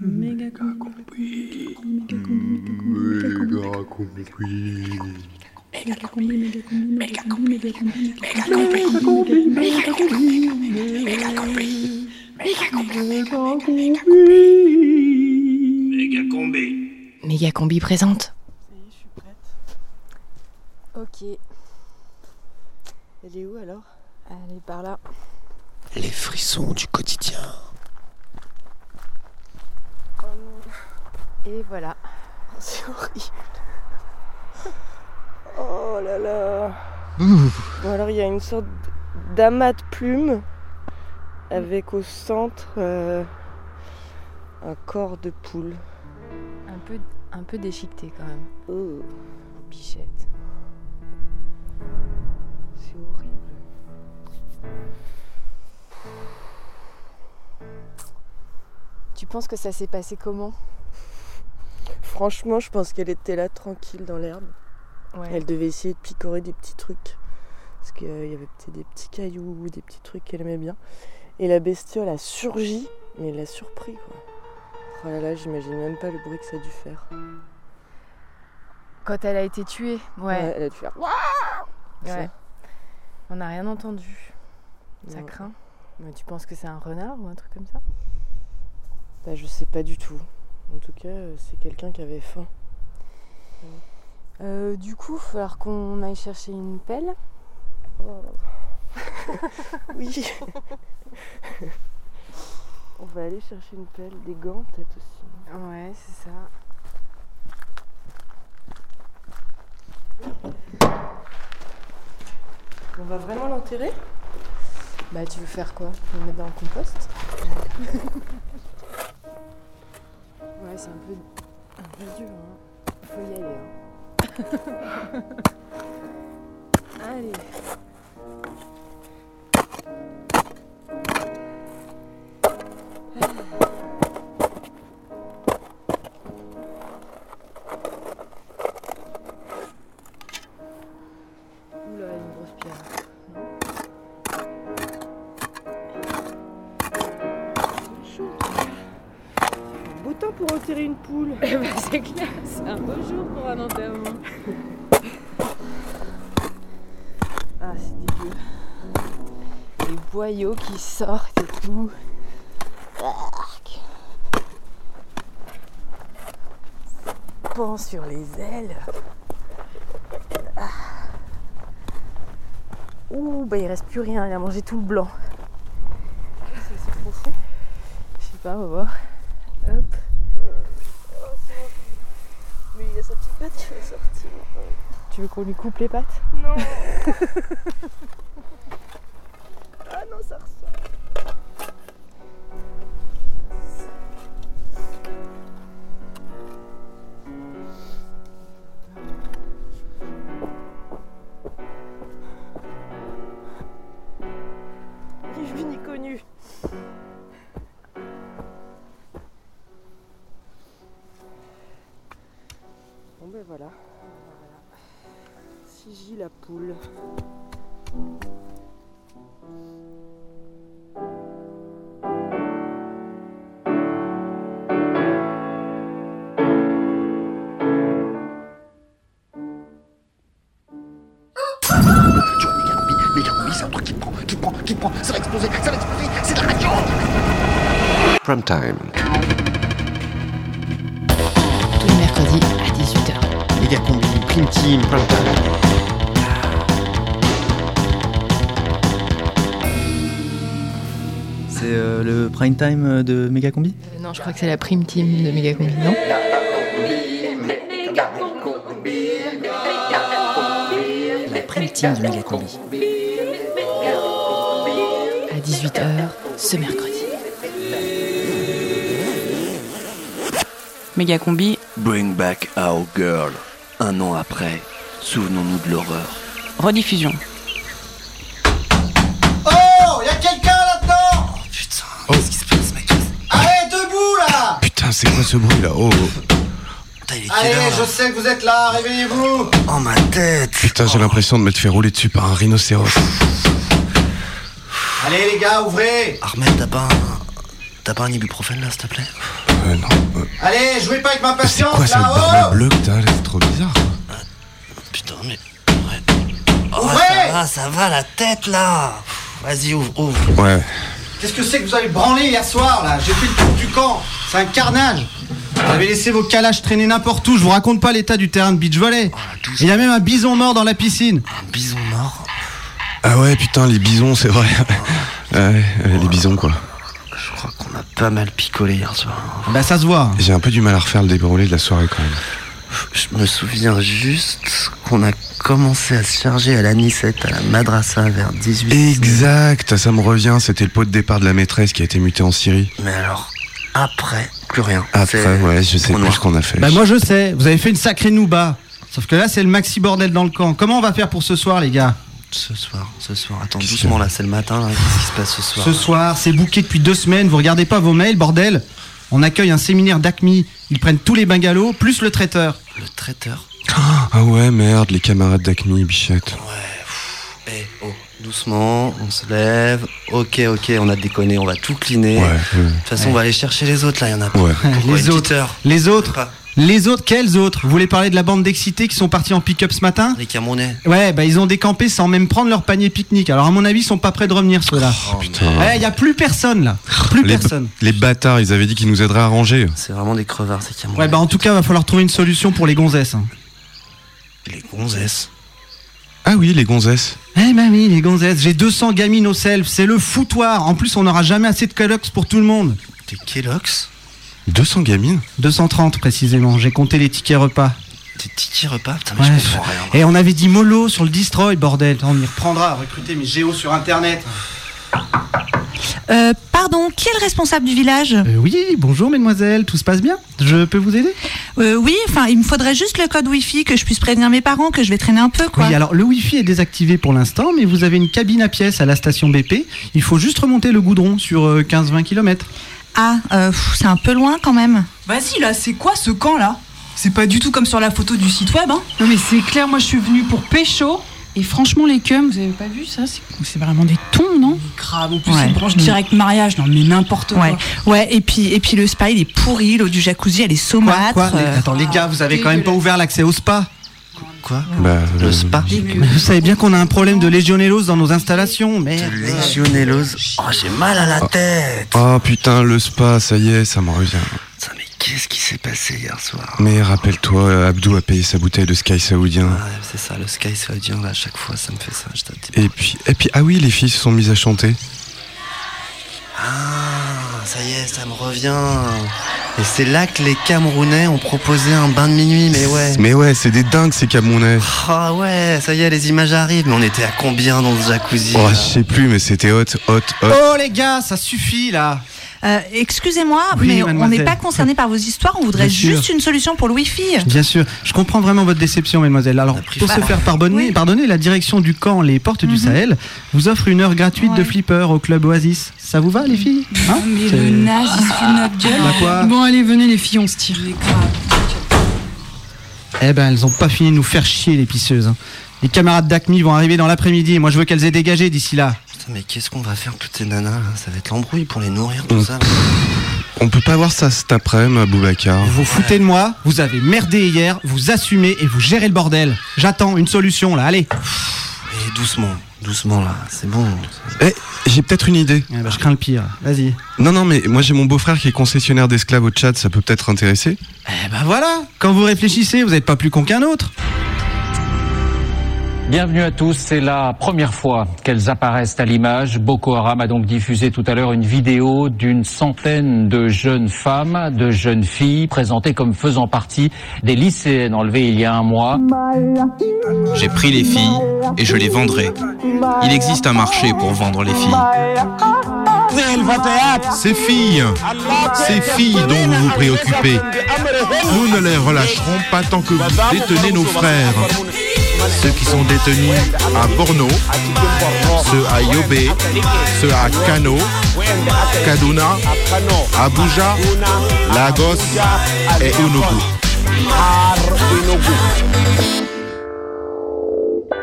Méga combi. Méga combi. Méga combi. Méga combi. Méga combi. Méga combi. Méga combi. Méga combi. Méga combi. Méga combi. Méga combi présente. Ça y est, je suis prête. Ok, Elle est où alors allez par là. Les frissons du quotidien. Et voilà. C'est horrible. Oh là là. Bon alors il y a une sorte d'amas de plumes avec au centre euh, un corps de poule. Un peu, un peu déchiqueté quand même. Oh, Bichette. c'est horrible. Tu penses que ça s'est passé comment? Franchement, je pense qu'elle était là tranquille dans l'herbe. Ouais. Elle devait essayer de picorer des petits trucs. Parce qu'il y avait peut-être des petits cailloux, des petits trucs qu'elle aimait bien. Et la bestiole a surgi, mais elle l'a surpris quoi. Oh là là, j'imagine même pas le bruit que ça a dû faire. Quand elle a été tuée, ouais. elle a dû faire. ouais. On n'a rien entendu. Ça Non. craint. Mais tu penses que c'est un renard ou un truc comme ça? Bah, je sais pas du tout. En tout cas, euh, c'est quelqu'un qui avait faim. Euh, Du coup, il va falloir qu'on aille chercher une pelle. Oui. On va aller chercher une pelle, des gants peut-être aussi. Ouais, c'est ça. On va vraiment l'enterrer? Bah, tu veux faire quoi? Le mettre dans le compost? c'est un peu, un peu dur. Hein. Faut y aller. Hein. Allez. Qui sortent et tout. Pend sur les ailes. Ah. Ouh, bah il reste plus rien, il a mangé tout le blanc. C'est profond. Je sais pas, on va voir. Hop. Mais il a sa petite patte qui va sortir. Tu veux qu'on lui coupe les pattes? Non qui prend. Ça va exploser, ça va exploser. C'est de la radio. Prime time. Tous les mercredis à 18h. Méga combi, prime team, prime time. C'est euh, le prime time de Méga Combi non, je crois que c'est la prime team de Méga Combi, non La prime team de Méga Combi. À 18h ce mercredi. Méga Combi, Bring back our girl. Un an après, souvenons-nous de l'horreur. rediffusion. Oh, y a quelqu'un là-dedans? Putain, qu'est-ce qui se passe, mec? Allez, debout là Putain, c'est quoi ce bruit là? Oh, Putain, il est quelle Allez, heure, je sais que vous êtes là, réveillez-vous Oh, ma tête putain, j'ai l'impression de m'être fait rouler dessus par un rhinocéros. Allez les gars, ouvrez Ahmed, t'as pas un... T'as pas un ibuprofène là, s'il te plaît? Euh, non. euh, Allez, jouez pas avec ma c'est patience quoi cette barbe là-haut bleue que t'as là C'est trop bizarre. quoi. Putain, mais. Ouais. Oh, Ouvrez ça va, ça va, la tête là Vas-y, ouvre, ouvre. Ouais. Qu'est-ce que c'est que vous avez branlé hier soir là? J'ai fait le tour du camp. C'est un carnage. Vous avez laissé vos calages traîner n'importe où. Je vous raconte pas l'état du terrain de beach volley. Il y a même un bison mort dans la piscine. Ah ouais, putain, les bisons, c'est vrai. ouais, les bisons, quoi. Je crois qu'on a pas mal picolé hier soir. Bah ça se voit. J'ai un peu du mal à refaire le déroulé de la soirée quand même. Je me souviens juste qu'on a commencé à se charger à l'anisette à la madrasa vers 18 Exact, ça me revient, c'était le pot de départ de la maîtresse qui a été mutée en Syrie. Mais alors, après, plus rien. Après, ouais, je sais plus ce qu'on a fait. Bah moi je sais. Vous avez fait une sacrée nouba. Sauf que là c'est le maxi bordel dans le camp. Comment on va faire pour ce soir les gars? Ce soir, ce soir. Attends, doucement là, c'est le matin là. Qu'est-ce qui se passe ce soir Ce soir, c'est booké depuis deux semaines. Vous regardez pas vos mails, bordel On accueille un séminaire d'ACMI. Ils prennent tous les bungalows, plus le traiteur. Le traiteur Ah ouais, merde, les camarades d'Acme, bichette. Eh, oh, doucement, on se lève. Ok, ok, on a déconné, on va tout cleaner. Ouais, De ouais. toute façon, on va aller chercher les autres là, il y en a pas. Ouais. Les une autres. Les autres. Les autres Quels autres Vous voulez parler de la bande d'excités qui sont partis en pick-up ce matin Les Camerounais. Ouais, bah ils ont décampé sans même prendre leur panier pique-nique. Alors à mon avis, ils sont pas prêts de revenir ceux-là. Oh, putain. merde. Eh, y a plus personne là. Plus les, personne. les bâtards, ils avaient dit qu'ils nous aideraient à ranger. C'est vraiment des crevards, ces Camerounais. Ouais, bah en tout cas, va falloir trouver une solution pour les gonzesses. hein. Les gonzesses. Ah oui, les gonzesses. Eh ben oui, les gonzesses, j'ai 200 gamines au self, c'est le foutoir. En plus, on n'aura jamais assez de Kellogg's pour tout le monde. Des Kellogg's? 200 gamines 230 précisément, j'ai compté les tickets repas. Des tickets repas Putain, mais Ouais. je comprends rien. Et on avait dit mollo sur le destroy, bordel. On y reprendra à recruter mes géos sur internet. Euh, pardon, qui est le responsable du village Euh, oui, bonjour mesdemoiselles, tout se passe bien Je peux vous aider Euh, Oui, enfin, il me faudrait juste le code Wi-Fi que je puisse prévenir mes parents que je vais traîner un peu, quoi. Oui, alors le Wi-Fi est désactivé pour l'instant, mais vous avez une cabine à pièces à la station BP. Il faut juste remonter le goudron sur euh, 15-20 km. Ah, euh, c'est un peu loin quand même. Vas-y, là, c'est quoi ce camp là C'est pas du tout comme sur la photo du site web, hein? Non mais c'est clair, moi je suis venue pour pécho. Et franchement, les cums, vous avez pas vu ça? C'est c'est vraiment des tons, non? Grave, en plus, Ouais. c'est branche direct mariage, non mais n'importe quoi. Ouais, ouais, et puis, et puis le spa, il est pourri, l'eau du jacuzzi, elle est Quoi, saumâtre. quoi Les- euh, Attends, les gars, vous avez quand même pas ouvert l'accès au spa? Quoi Bah, Le euh, spa Mais Vous savez bien qu'on a un problème de légionellose dans nos installations, merde. Légionellose. Oh, j'ai mal à la tête. Oh putain, le spa, ça y est, ça me revient. Putain, mais qu'est-ce qui s'est passé hier soir Mais rappelle-toi, euh, Abdou a payé sa bouteille de Sky saoudien. Ouais, c'est ça, le Sky Saudien, là, à chaque fois, ça me fait ça. Je Et puis, et puis, ah oui, les filles se sont mises à chanter. Ah, ça y est, ça me revient. Et c'est là que les Camerounais ont proposé un bain de minuit, mais ouais. Mais ouais, c'est des dingues ces Camerounais. Ah ouais, ça y est, les images arrivent. Mais on était à combien dans ce jacuzzi Oh, je sais plus, mais c'était hot, hot, hot. Oh les gars, ça suffit là euh, Excusez-moi, Oui, mais on n'est pas concerné par vos histoires, on voudrait Bien sûr. juste une solution pour le Wi-Fi. Bien sûr, je comprends vraiment votre déception, mademoiselle. Alors, pour se faire pardonner, Oui. pardonner, la direction du camp Les Portes du Sahel vous offre une heure gratuite de flipper au club Oasis. Ça vous va, les filles Hein Mais C'est- le naze, il se fout de notre gueule. Bah quoi Bon, allez, venez les filles, on se tire. Eh ben, elles ont pas fini de nous faire chier, les pisseuses. hein. Les camarades d'Acmi vont arriver dans l'après-midi et moi je veux qu'elles aient dégagé d'ici là. Putain, mais qu'est-ce qu'on va faire toutes ces nanas là Ça va être l'embrouille pour les nourrir, tout Mm. ça. On peut pas voir ça cet après-midi, Boubacar. Vous vous foutez de moi, vous avez merdé hier, vous assumez et vous gérez le bordel. J'attends une solution là, allez. Et doucement, doucement là, c'est bon. Eh, j'ai peut-être une idée. Eh ben, je crains le pire, vas-y. Non, non, mais moi j'ai mon beau-frère qui est concessionnaire d'esclaves au Tchad, ça peut peut-être intéresser. Eh ben voilà, quand vous réfléchissez, vous n'êtes pas plus con qu'un autre. Bienvenue à tous, c'est la première fois qu'elles apparaissent à l'image. Boko Haram a donc diffusé tout à l'heure une vidéo d'une centaine de jeunes femmes, de jeunes filles, présentées comme faisant partie des lycéennes enlevées il y a un mois. J'ai pris les filles et je les vendrai. Il existe un marché pour vendre les filles. Ces filles, ces filles dont vous vous préoccupez, nous ne les relâcherons pas tant que vous détenez nos frères. Ceux qui sont détenus à Borno, ceux à Yobe, ceux à Kano, Kaduna, Abuja, Lagos et Unugu.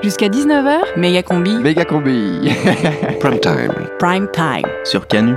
Jusqu'à 19h, méga combi. Méga combi. Prime time. Prime time. Sur Canu.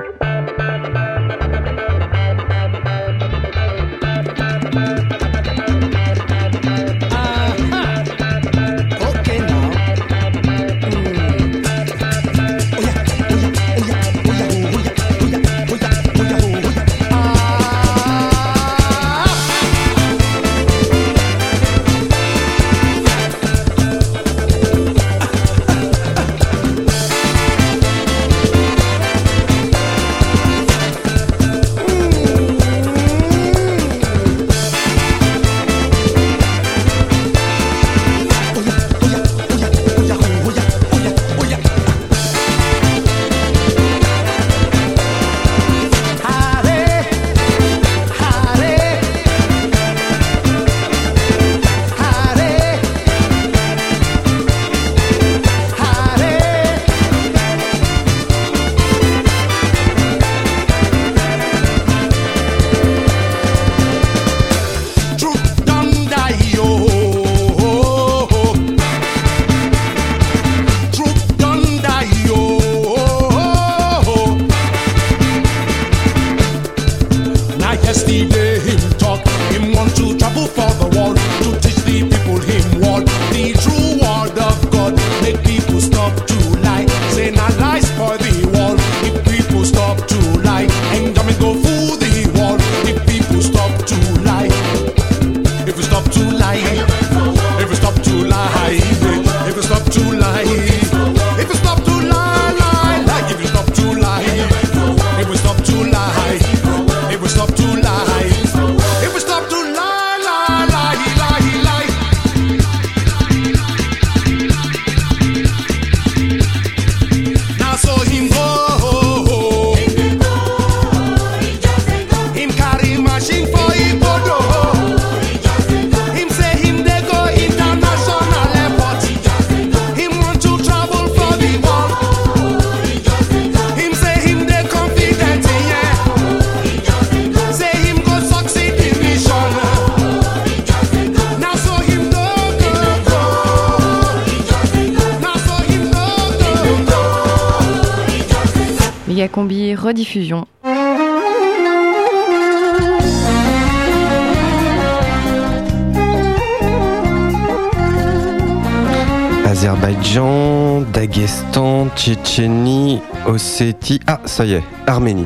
Ossétie. Ah, ça y est, Arménie.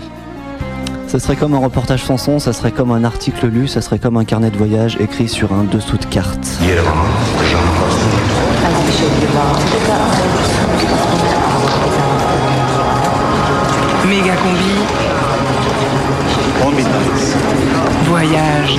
Ça serait comme un reportage sans son, ça serait comme un article lu, ça serait comme un carnet de voyage écrit sur un dessous de carte. Méga combi. Voyage.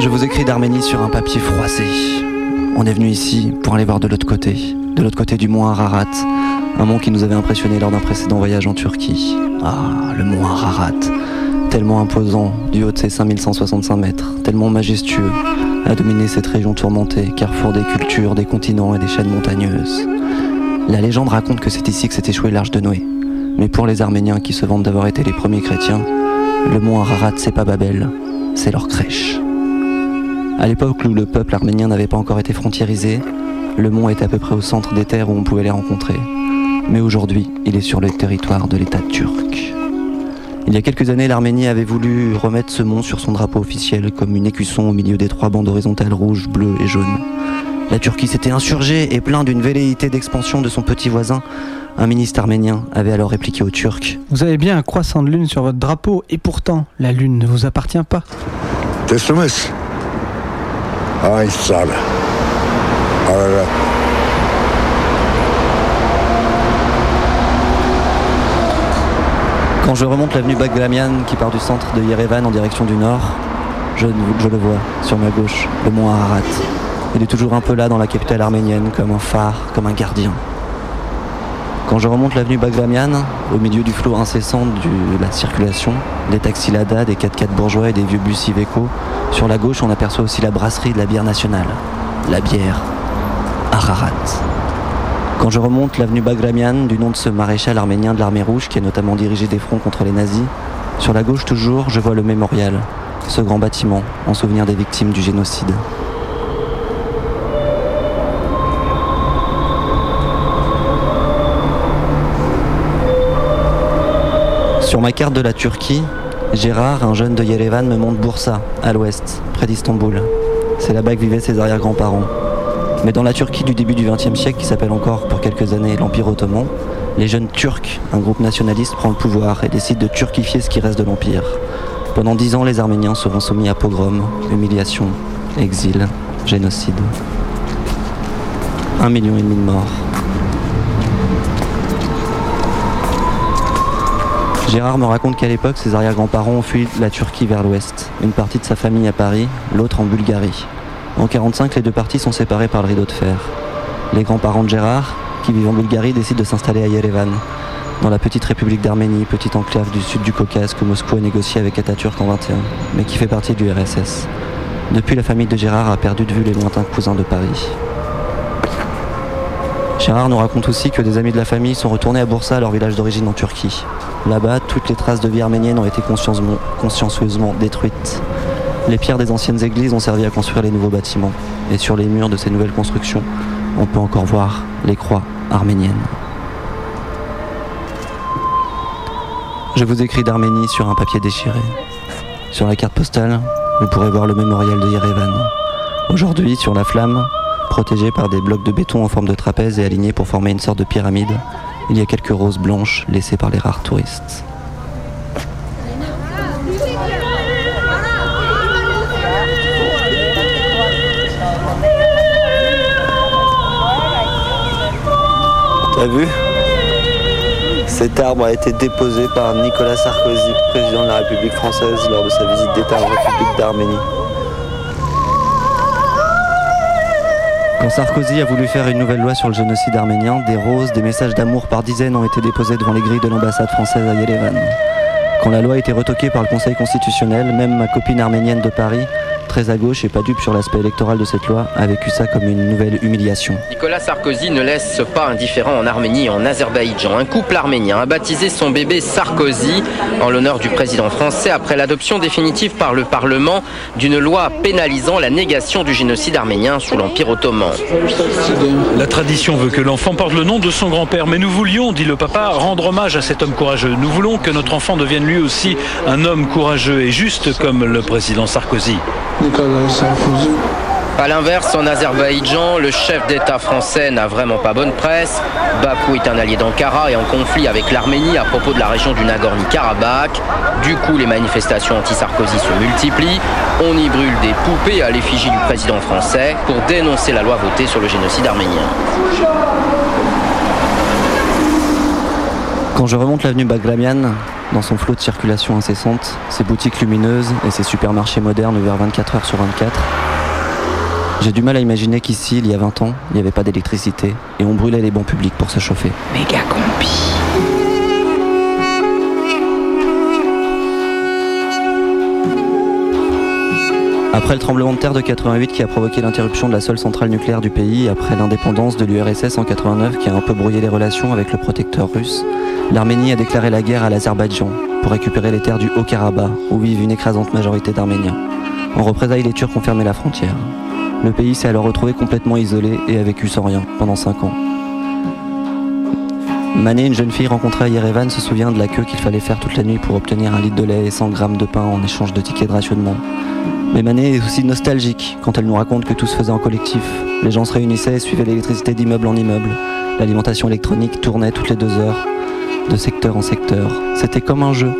Je vous écris d'Arménie sur un papier froissé. On est venu ici pour aller voir de l'autre côté, de l'autre côté du mont Ararat, un mont qui nous avait impressionné lors d'un précédent voyage en Turquie. Ah, le mont Ararat, tellement imposant du haut de ses 5165 mètres, tellement majestueux, à dominer cette région tourmentée, carrefour des cultures, des continents et des chaînes montagneuses. La légende raconte que c'est ici que s'est échoué l'arche de Noé. Mais pour les Arméniens qui se vantent d'avoir été les premiers chrétiens, le mont Ararat c'est pas Babel, c'est leur crèche. À l'époque où le peuple arménien n'avait pas encore été frontiérisé, le mont était à peu près au centre des terres où on pouvait les rencontrer. Mais aujourd'hui, il est sur le territoire de l'État turc. Il y a quelques années, l'Arménie avait voulu remettre ce mont sur son drapeau officiel comme une écusson au milieu des trois bandes horizontales rouges, bleues et jaunes. La Turquie s'était insurgée et plein d'une velléité d'expansion de son petit voisin. Un ministre arménien avait alors répliqué aux Turcs Vous avez bien un croissant de lune sur votre drapeau et pourtant, la lune ne vous appartient pas. Sağla. Ararat. Quand je remonte l'avenue Bagdamian qui part du centre de Yerevan en direction du nord, je le vois sur ma gauche, le mont Ararat. Il est toujours un peu là dans la capitale arménienne, comme un phare, comme un gardien. Quand je remonte l'avenue Bagdamian, au milieu du flot incessant de la circulation, des taxis Lada, des 4x4 bourgeois et des vieux bus Iveco, sur la gauche on aperçoit aussi la brasserie de la bière nationale, la bière Ararat. Quand je remonte l'avenue Bagramian, du nom de ce maréchal arménien de l'armée rouge qui a notamment dirigé des fronts contre les nazis, sur la gauche toujours, je vois le mémorial, ce grand bâtiment en souvenir des victimes du génocide. Sur ma carte de la Turquie, Gérard, un jeune de Yerevan, me montre Bursa, à l'ouest, près d'Istanbul. C'est là-bas que vivaient ses arrière-grands-parents. Mais dans la Turquie du début du XXe siècle, qui s'appelle encore pour quelques années l'Empire ottoman, les jeunes Turcs, un groupe nationaliste, prend le pouvoir et décide de turquifier ce qui reste de l'Empire. Pendant dix ans, les Arméniens seront soumis à pogroms, humiliations, exil, génocide. Un million et demi de morts. Gérard me raconte qu'à l'époque, ses arrière-grands-parents ont fui la Turquie vers l'ouest, une partie de sa famille à Paris, l'autre en Bulgarie. En 1945, les deux parties sont séparées par le rideau de fer. Les grands-parents de Gérard, qui vivent en Bulgarie, décident de s'installer à Yerevan, dans la petite république d'Arménie, petite enclave du sud du Caucase que Moscou a négocié avec Atatürk en 21, mais qui fait partie du RSS. Depuis, la famille de Gérard a perdu de vue les lointains cousins de Paris. Gérard nous raconte aussi que des amis de la famille sont retournés à Bursa, leur village d'origine en Turquie. Là-bas, toutes les traces de vie arménienne ont été consciencieusement détruites. Les pierres des anciennes églises ont servi à construire les nouveaux bâtiments. Et sur les murs de ces nouvelles constructions, on peut encore voir les croix arméniennes. Je vous écris d'Arménie sur un papier déchiré. Sur la carte postale, vous pourrez voir le mémorial de Yerevan. Aujourd'hui, sur la flamme, protégée par des blocs de béton en forme de trapèze et alignés pour former une sorte de pyramide, il y a quelques roses blanches laissées par les rares touristes. T'as vu? Cet arbre a été déposé par Nicolas Sarkozy, président de la République française, lors de sa visite d'État en République d'Arménie. Quand Sarkozy a voulu faire une nouvelle loi sur le génocide arménien, des roses, des messages d'amour par dizaines ont été déposés devant les grilles de l'ambassade française à Yerevan. Quand la loi a été retoquée par le Conseil constitutionnel, même ma copine arménienne de Paris, très à gauche et pas dupe sur l'aspect électoral de cette loi, a vécu ça comme une nouvelle humiliation. Nicolas Sarkozy ne laisse pas indifférent en Arménie et en Azerbaïdjan. Un couple arménien a baptisé son bébé Sarkozy en l'honneur du président français après l'adoption définitive par le Parlement d'une loi pénalisant la négation du génocide arménien sous l'Empire ottoman. La tradition veut que l'enfant porte le nom de son grand-père, mais nous voulions, dit le papa, rendre hommage à cet homme courageux. Nous voulons que notre enfant devienne lui aussi un homme courageux et juste comme le président Sarkozy. A l'inverse, en Azerbaïdjan, le chef d'État français n'a vraiment pas bonne presse. Bakou est un allié d'Ankara et en conflit avec l'Arménie à propos de la région du Nagorno-Karabakh. Du coup, les manifestations anti-Sarkozy se multiplient. On y brûle des poupées à l'effigie du président français pour dénoncer la loi votée sur le génocide arménien. Quand je remonte l'avenue Bagramian, dans son flot de circulation incessante, ses boutiques lumineuses et ses supermarchés modernes ouverts 24 heures sur 24, j'ai du mal à imaginer qu'ici, il y a 20 ans, il n'y avait pas d'électricité et on brûlait les bancs publics pour se chauffer. Méga combi. Après le tremblement de terre de 88 qui a provoqué l'interruption de la seule centrale nucléaire du pays, après l'indépendance de l'URSS en 89 qui a un peu brouillé les relations avec le protecteur russe, l'Arménie a déclaré la guerre à l'Azerbaïdjan pour récupérer les terres du Haut-Karabakh où vivent une écrasante majorité d'Arméniens. En représailles, les Turcs ont fermé la frontière. Le pays s'est alors retrouvé complètement isolé et a vécu sans rien pendant 5 ans. Mané, une jeune fille rencontrée à Yerevan, se souvient de la queue qu'il fallait faire toute la nuit pour obtenir un litre de lait et 100 grammes de pain en échange de tickets de rationnement. Mais Mané est aussi nostalgique quand elle nous raconte que tout se faisait en collectif. Les gens se réunissaient et suivaient l'électricité d'immeuble en immeuble. L'alimentation électronique tournait toutes les deux heures, de secteur en secteur. C'était comme un jeu.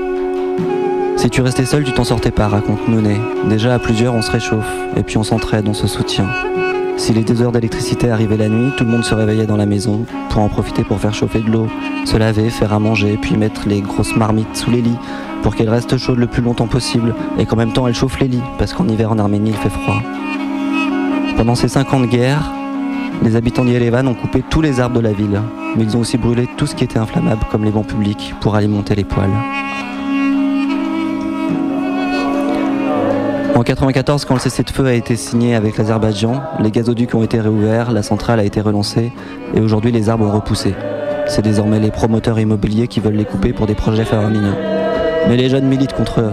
Si tu restais seul, tu t'en sortais pas, raconte Nouné. Déjà à plusieurs, on se réchauffe, et puis on s'entraide, on se soutient. Si les deux heures d'électricité arrivaient la nuit, tout le monde se réveillait dans la maison pour en profiter pour faire chauffer de l'eau, se laver, faire à manger, puis mettre les grosses marmites sous les lits pour qu'elles restent chaudes le plus longtemps possible et qu'en même temps elles chauffent les lits parce qu'en hiver en Arménie il fait froid. Pendant ces cinq ans de guerre, les habitants d'Yerevan ont coupé tous les arbres de la ville, mais ils ont aussi brûlé tout ce qui était inflammable comme les bancs publics pour alimenter les poêles. En 94, quand le cessez-le-feu a été signé avec l'Azerbaïdjan, les gazoducs ont été réouverts, la centrale a été relancée et aujourd'hui les arbres ont repoussé. C'est désormais les promoteurs immobiliers qui veulent les couper pour des projets faramineux. Mais les jeunes militent contre eux.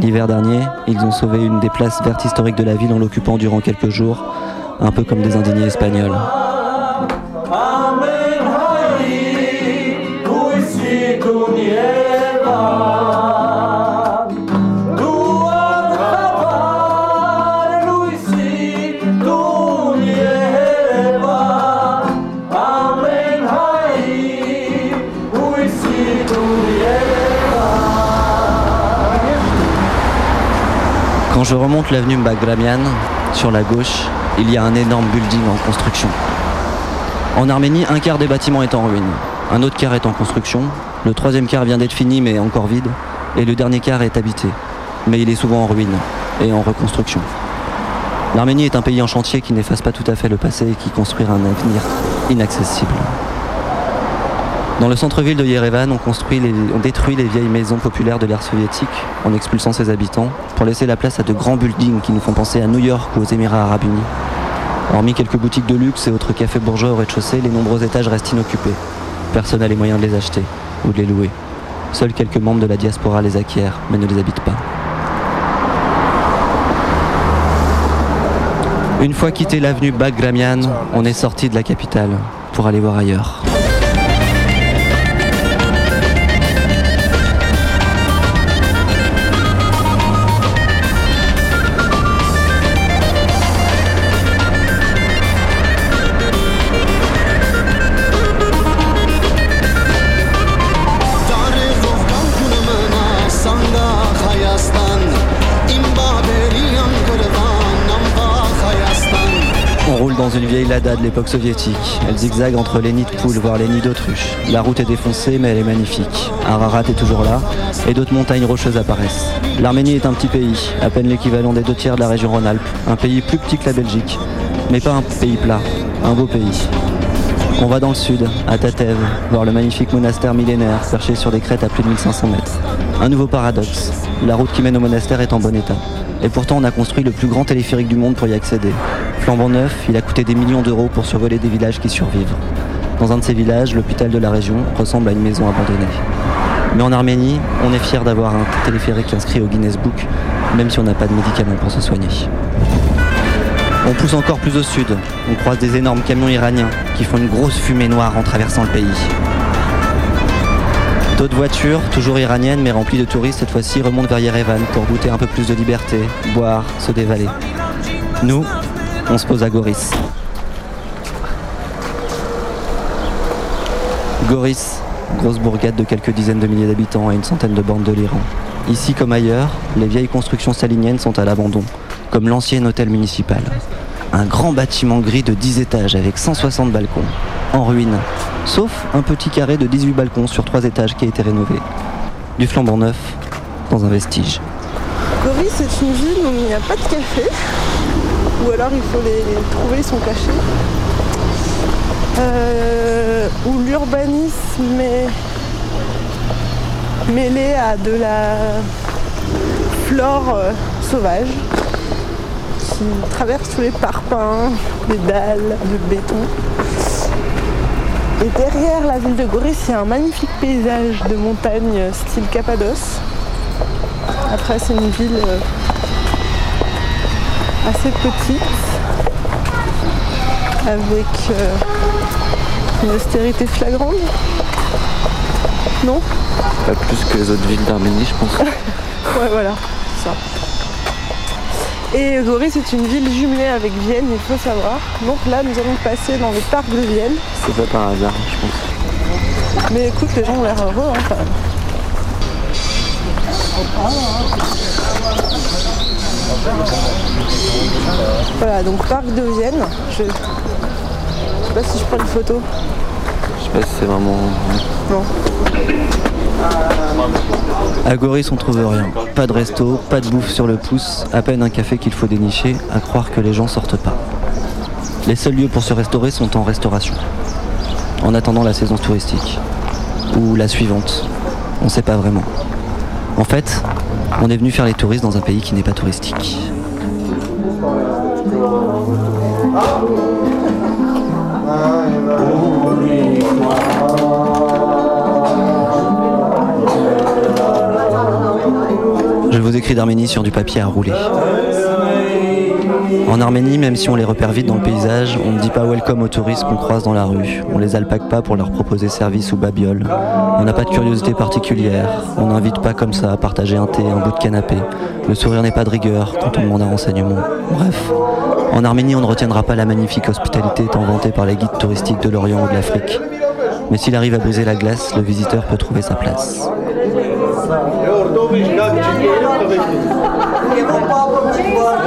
L'hiver dernier, ils ont sauvé une des places vertes historiques de la ville en l'occupant durant quelques jours, un peu comme des indignés espagnols. Je remonte l'avenue Bagramian, sur la gauche, il y a un énorme building en construction. En Arménie, un quart des bâtiments est en ruine, un autre quart est en construction, le troisième quart vient d'être fini mais encore vide, et le dernier quart est habité, mais il est souvent en ruine et en reconstruction. L'Arménie est un pays en chantier qui n'efface pas tout à fait le passé et qui construit un avenir inaccessible. Dans le centre-ville de Yerevan, on, détruit les vieilles maisons populaires de l'ère soviétique en expulsant ses habitants pour laisser la place à de grands buildings qui nous font penser à New York ou aux Émirats arabes unis. Hormis quelques boutiques de luxe et autres cafés bourgeois au rez-de-chaussée, les nombreux étages restent inoccupés. Personne n'a les moyens de les acheter ou de les louer. Seuls quelques membres de la diaspora les acquièrent, mais ne les habitent pas. Une fois quitté l'avenue Bagramian, on est sorti de la capitale pour aller voir ailleurs. Dans une vieille Lada de l'époque soviétique. Elle zigzague entre les nids de poules, voire les nids d'autruches. La route est défoncée, mais elle est magnifique. Ararat est toujours là, et d'autres montagnes rocheuses apparaissent. L'Arménie est un petit pays, à peine l'équivalent des deux tiers de la région Rhône-Alpes. Un pays plus petit que la Belgique, mais pas un pays plat, un beau pays. On va dans le sud, à Tatev, voir le magnifique monastère millénaire perché sur des crêtes à plus de 1500 mètres. Un nouveau paradoxe, la route qui mène au monastère est en bon état. Et pourtant on a construit le plus grand téléphérique du monde pour y accéder. Flambant neuf, il a coûté des millions d'euros pour survoler des villages qui survivent. Dans un de ces villages, l'hôpital de la région ressemble à une maison abandonnée. Mais en Arménie, on est fier d'avoir un téléphérique inscrit au Guinness Book, même si on n'a pas de médicaments pour se soigner. On pousse encore plus au sud. On croise des énormes camions iraniens qui font une grosse fumée noire en traversant le pays. D'autres voitures, toujours iraniennes mais remplies de touristes cette fois-ci, remontent vers Yerevan pour goûter un peu plus de liberté, boire, se dévaler. Nous, on se pose à Goris. Goris, grosse bourgade de quelques dizaines de milliers d'habitants et une centaine de bornes de l'Iran. Ici comme ailleurs, les vieilles constructions saliniennes sont à l'abandon, comme l'ancien hôtel municipal. Un grand bâtiment gris de 10 étages avec 160 balcons, en ruine, sauf un petit carré de 18 balcons sur 3 étages qui a été rénové. Du flambant neuf, dans un vestige. Goris, c'est une ville où il n'y a pas de café, ou alors il faut les trouver, ils sont cachés. Euh, où l'urbanisme est mêlé à de la flore euh, sauvage qui traverse tous les parpaings, les dalles de béton. Et derrière la ville de Goris, il y a un magnifique paysage de montagne style Cappadoce. Après, c'est une ville euh, assez petite, avec euh, une austérité flagrante. Non? Pas plus que les autres villes d'Arménie, je pense. Ouais, voilà, ça. Et Goris c'est une ville jumelée avec Vienne, il faut savoir. Donc là, nous allons passer dans le parc de Vienne. C'est pas par hasard, je pense. Mais écoute, les gens ont l'air heureux hein, quand même. Voilà, donc parc de Vienne. Je... je sais pas si je prends une photo. Je sais pas si c'est vraiment. Non. À Goris, on trouve rien. Pas de resto, pas de bouffe sur le pouce, à peine un café qu'il faut dénicher, à croire que les gens sortent pas. Les seuls lieux pour se restaurer sont en restauration. En attendant la saison touristique. Ou la suivante. On sait pas vraiment. En fait, on est venu faire les touristes dans un pays qui n'est pas touristique. Je vous écris d'Arménie sur du papier à rouler. En Arménie, même si on les repère vite dans le paysage, on ne dit pas welcome aux touristes qu'on croise dans la rue. On les alpague pas pour leur proposer service ou babiole. On n'a pas de curiosité particulière. On n'invite pas comme ça à partager un thé, un bout de canapé. Le sourire n'est pas de rigueur quand on demande un renseignement. Bref, en Arménie, on ne retiendra pas la magnifique hospitalité tant vantée par les guides touristiques de l'Orient ou de l'Afrique. Mais s'il arrive à briser la glace, le visiteur peut trouver sa place.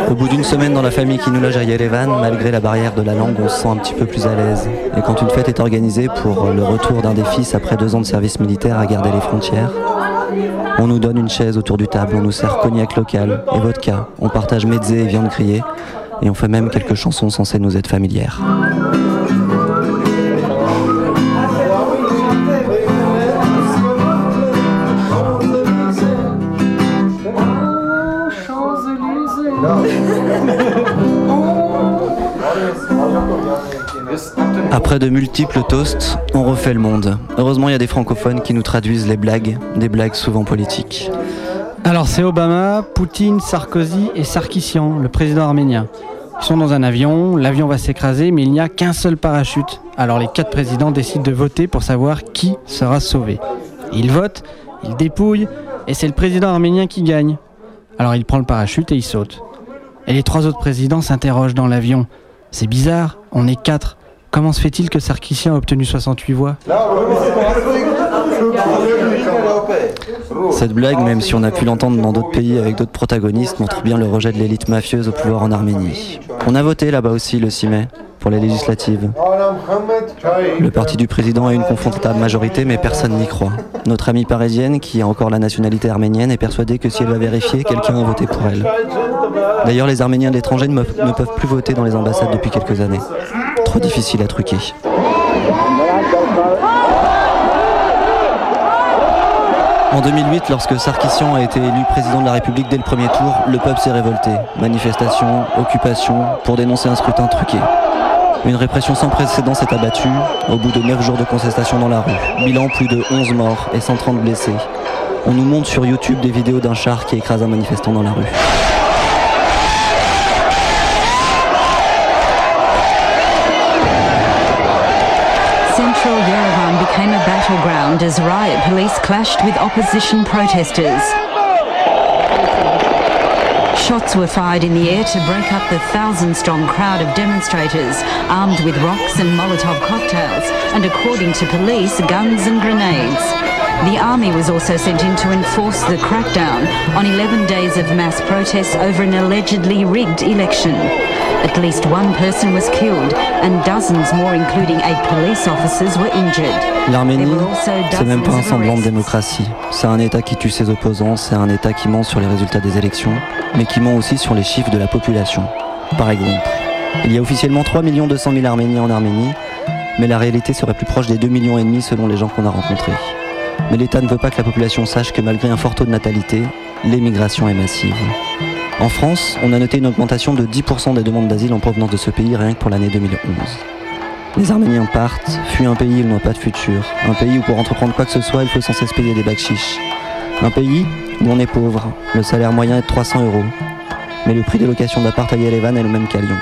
Au bout d'une semaine dans la famille qui nous loge à Yerevan, malgré la barrière de la langue, on se sent un petit peu plus à l'aise. Et quand une fête est organisée pour le retour d'un des fils après deux ans de service militaire à garder les frontières, on nous donne une chaise autour du table, on nous sert cognac local et vodka, on partage mezzé et viande grillée, et on fait même quelques chansons censées nous être familières. Après de multiples toasts, on refait le monde. Heureusement, il y a des francophones qui nous traduisent les blagues, des blagues souvent politiques. Alors c'est Obama, Poutine, Sarkozy et Sarkissian, le président arménien. Ils sont dans un avion, l'avion va s'écraser, mais il n'y a qu'un seul parachute. Alors les quatre présidents décident de voter pour savoir qui sera sauvé. Ils votent, ils dépouillent, et c'est le président arménien qui gagne. Alors il prend le parachute et il saute. Et les trois autres présidents s'interrogent dans l'avion. C'est bizarre, on est quatre. Comment se fait-il que Sarkisian a obtenu 68 voix? Cette blague, même si on a pu l'entendre dans d'autres pays avec d'autres protagonistes, montre bien le rejet de l'élite mafieuse au pouvoir en Arménie. On a voté là-bas aussi le 6 mai pour les législatives. Le parti du président a une confortable majorité, mais personne n'y croit. Notre amie parisienne, qui a encore la nationalité arménienne, est persuadée que si elle va vérifier, quelqu'un a voté pour elle. D'ailleurs, les Arméniens de l'étranger ne peuvent plus voter dans les ambassades depuis quelques années. Trop difficile à truquer. En 2008, lorsque Sarkissian a été élu président de la République dès le premier tour, le peuple s'est révolté. Manifestations, occupations, pour dénoncer un scrutin truqué. Une répression sans précédent s'est abattue au bout de 9 jours de contestation dans la rue. Bilan plus de 11 morts et 130 blessés. On nous montre sur YouTube des vidéos d'un char qui écrase un manifestant dans la rue. As riot police clashed with opposition protesters. Shots were fired in the air to break up the thousand strong crowd of demonstrators armed with rocks and Molotov cocktails, and according to police, guns and grenades. The army was also sent in to enforce the crackdown on 11 days of mass protests over an allegedly rigged election. At least one person was killed, and dozens more, including eight police officers, were injured. L'Arménie, c'est même pas un semblant de démocratie. C'est un État qui tue ses opposants, c'est un État qui ment sur les résultats des élections, mais qui ment aussi sur les chiffres de la population. Par exemple, il y a officiellement 3 200 000 Arméniens en Arménie, mais la réalité serait plus proche des 2 millions et demi selon les gens qu'on a rencontrés. Mais l'État ne veut pas que la population sache que malgré un fort taux de natalité, l'émigration est massive. En France, on a noté une augmentation de 10% des demandes d'asile en provenance de ce pays rien que pour l'année 2011. Les Arméniens partent, fuient un pays où ils n'ont pas de futur, un pays où pour entreprendre quoi que ce soit, il faut sans cesse payer des bacs chiches. Un pays où on est pauvre, le salaire moyen est de 300 euros, mais le prix de location d'appart à Yerevan est le même qu'à Lyon.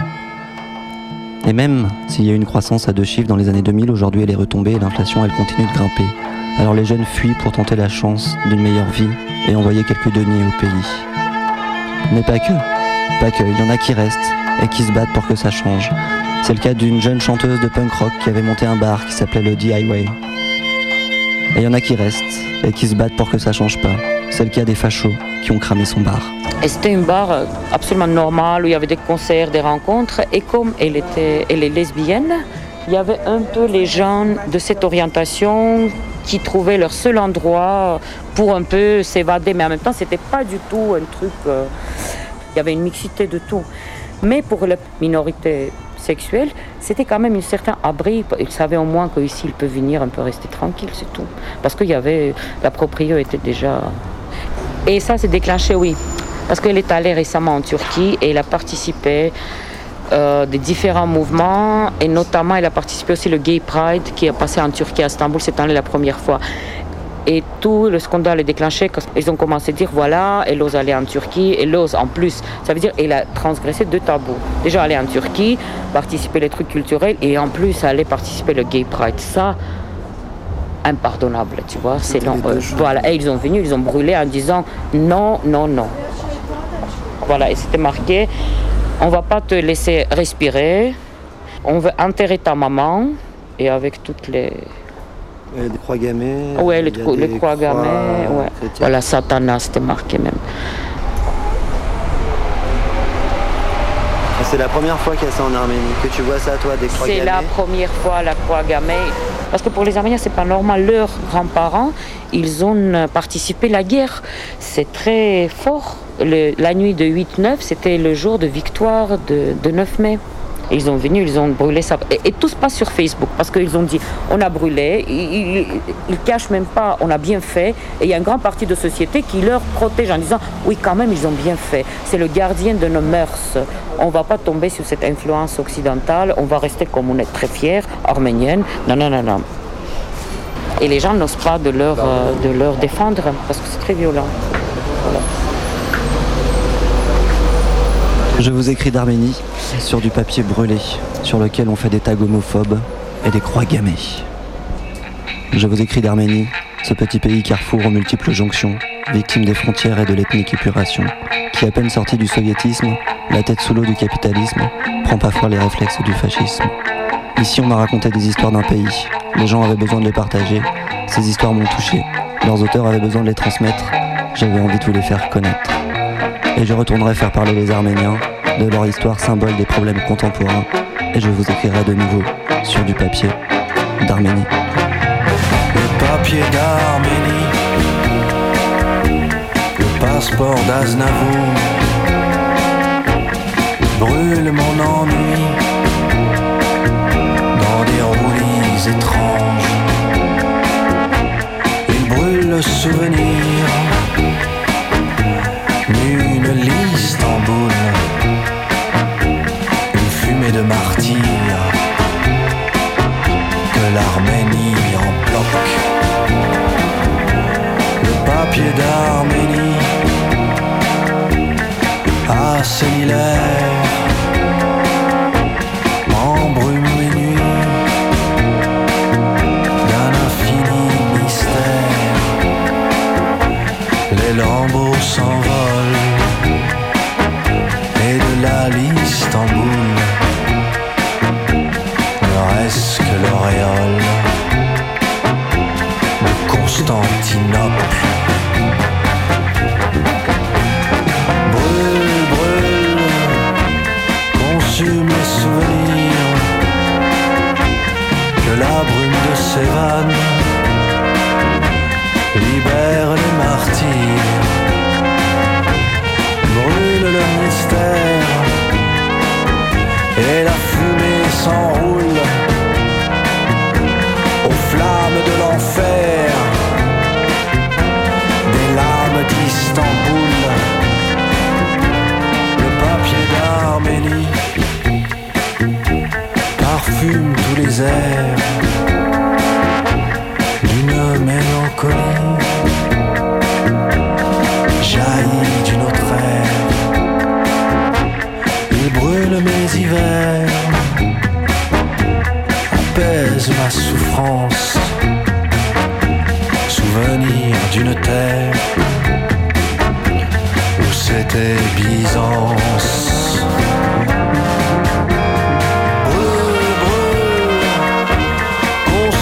Et même s'il y a eu une croissance à deux chiffres dans les années 2000, aujourd'hui elle est retombée et l'inflation elle continue de grimper. Alors les jeunes fuient pour tenter la chance d'une meilleure vie et envoyer quelques deniers au pays. Mais pas que. Pas que. Il y en a qui restent et qui se battent pour que ça change. C'est le cas d'une jeune chanteuse de punk rock qui avait monté un bar qui s'appelait le D-Highway. Et il y en a qui restent et qui se battent pour que ça change pas. C'est le cas des fachos qui ont cramé son bar. Et c'était une bar euh, absolument normale où il y avait des concerts, des rencontres. Et comme elle, était, elle est lesbienne, il y avait un peu les gens de cette orientation qui trouvaient leur seul endroit pour un peu s'évader. Mais en même temps, c'était pas du tout un truc. euh, il y avait une mixité de tout. Mais pour la minorité sexuelle, c'était quand même un certain abri. Ils savaient au moins qu'ici, ils peuvent venir un peu rester tranquille, c'est tout. Parce qu'il y avait. La propriété était déjà. Et ça s'est déclenché, oui. Parce qu'elle est allée récemment en Turquie et elle a participé euh, des différents mouvements et notamment elle a participé aussi le Gay Pride qui est passé en Turquie à Istanbul cette année la première fois. Et tout le scandale est déclenché quand ils ont commencé à dire voilà, elle ose aller en Turquie, elle ose en plus. Ça veut dire qu'elle a transgressé deux tabous. Déjà aller en Turquie, participer les trucs culturels et en plus aller participer le Gay Pride. Ça, impardonnable, tu vois, selon eux. Voilà, et ils ont venu, ils ont brûlé en disant non, non, non. Voilà, et c'était marqué on va pas te laisser respirer, on veut enterrer ta maman et avec toutes les. Des croix gammées. Ouais, les, des croix gammées, ouais. chrétiennes. Voilà, Satanas, c'était marqué même. C'est la première fois qu'il y a ça en Arménie, que tu vois ça toi, des croix C'est la première fois la croix gammée. Parce que pour les Arméniens, c'est pas normal. Leurs grands-parents, ils ont euh, participé à la guerre. C'est très fort. Le- la nuit de 8-9, c'était le jour de victoire de, de 9 mai. Et Ils ont venu, ils ont brûlé ça. Et, et tout se passe sur Facebook parce qu'ils ont dit on a brûlé, ils, cachent même pas, on a bien fait. Et il y a une grande partie de société qui leur protège en disant oui, quand même, ils ont bien fait. C'est le gardien de nos mœurs. On va pas tomber sur cette influence occidentale, on va rester comme on est très fiers, arménienne. Non, non, non, non. Et les gens n'osent pas de leur, euh, de leur défendre parce que c'est très violent. Voilà. Je vous écris d'Arménie. sur du papier brûlé, sur lequel on fait des tags homophobes et des croix gammées. Je vous écris d'Arménie, ce petit pays carrefour aux multiples jonctions, victime des frontières et de l'ethnique épuration, qui à peine sorti du soviétisme, la tête sous l'eau du capitalisme, prend parfois les réflexes du fascisme. Ici on m'a raconté des histoires d'un pays, les gens avaient besoin de les partager, ces histoires m'ont touché, leurs auteurs avaient besoin de les transmettre, j'avais envie de vous les faire connaître. Et je retournerai faire parler les Arméniens de leur histoire symbole des problèmes contemporains, et je vous écrirai de nouveau sur du papier d'Arménie. Le papier d'Arménie, le passeport d'Aznavour, brûle mon ennui dans des roulis étranges. Il brûle le souvenir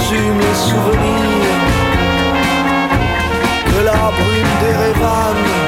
consume les souvenirs que la brume des Révanes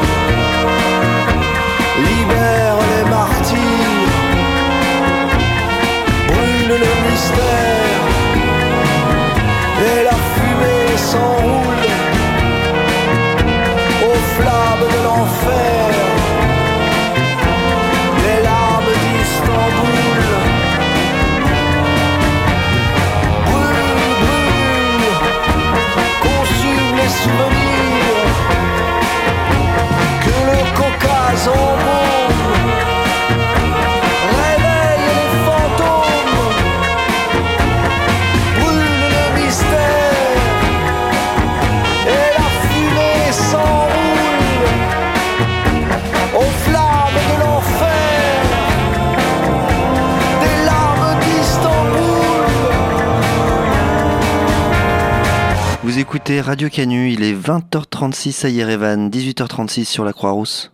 écoutez Radio Canu, il est 20h36 à Yerevan, 18h36 sur la Croix-Rousse.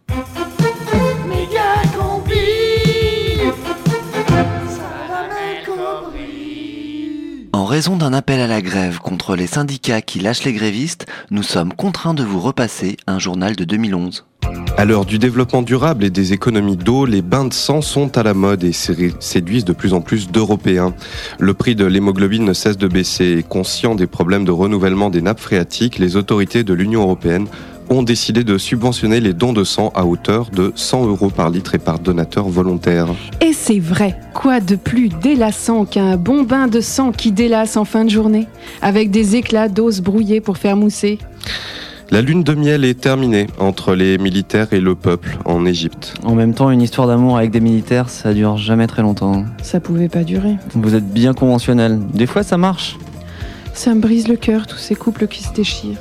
Raison d'un appel à la grève contre les syndicats qui lâchent les grévistes, nous sommes contraints de vous repasser un journal de 2011. À l'heure du développement durable et des économies d'eau, les bains de sang sont à la mode et sé- séduisent de plus en plus d'Européens. Le prix de l'hémoglobine ne cesse de baisser et conscient des problèmes de renouvellement des nappes phréatiques, les autorités de l'Union européenne ont décidé de subventionner les dons de sang à hauteur de 100 euros par litre et par donateur volontaire. Et c'est vrai, quoi de plus délassant qu'un bon bain de sang qui délasse en fin de journée, avec des éclats d'os brouillés pour faire mousser? La lune de miel est terminée entre les militaires et le peuple en Égypte. En même temps, une histoire d'amour avec des militaires, ça dure jamais très longtemps. Ça pouvait pas durer. Vous êtes bien conventionnel. Des fois, ça marche. Ça me brise le cœur, tous ces couples qui se déchirent.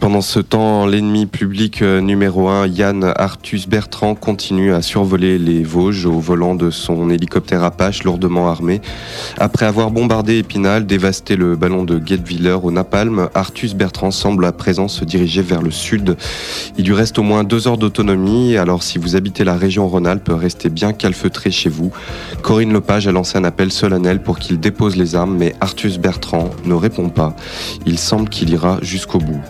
Pendant ce temps, l'ennemi public euh, numéro un, Yann Arthus Bertrand, continue à survoler les Vosges au volant de son hélicoptère Apache lourdement armé. Après avoir bombardé Épinal, dévasté le ballon de Guebwiller au Napalm, Arthus Bertrand semble à présent se diriger vers le sud. Il lui reste au moins deux heures d'autonomie, alors si vous habitez la région Rhône-Alpes, restez bien calfeutré chez vous. Corinne Lepage a lancé un appel solennel pour qu'il dépose les armes, mais Arthus Bertrand ne répond pas. Il semble qu'il ira jusqu'au bout.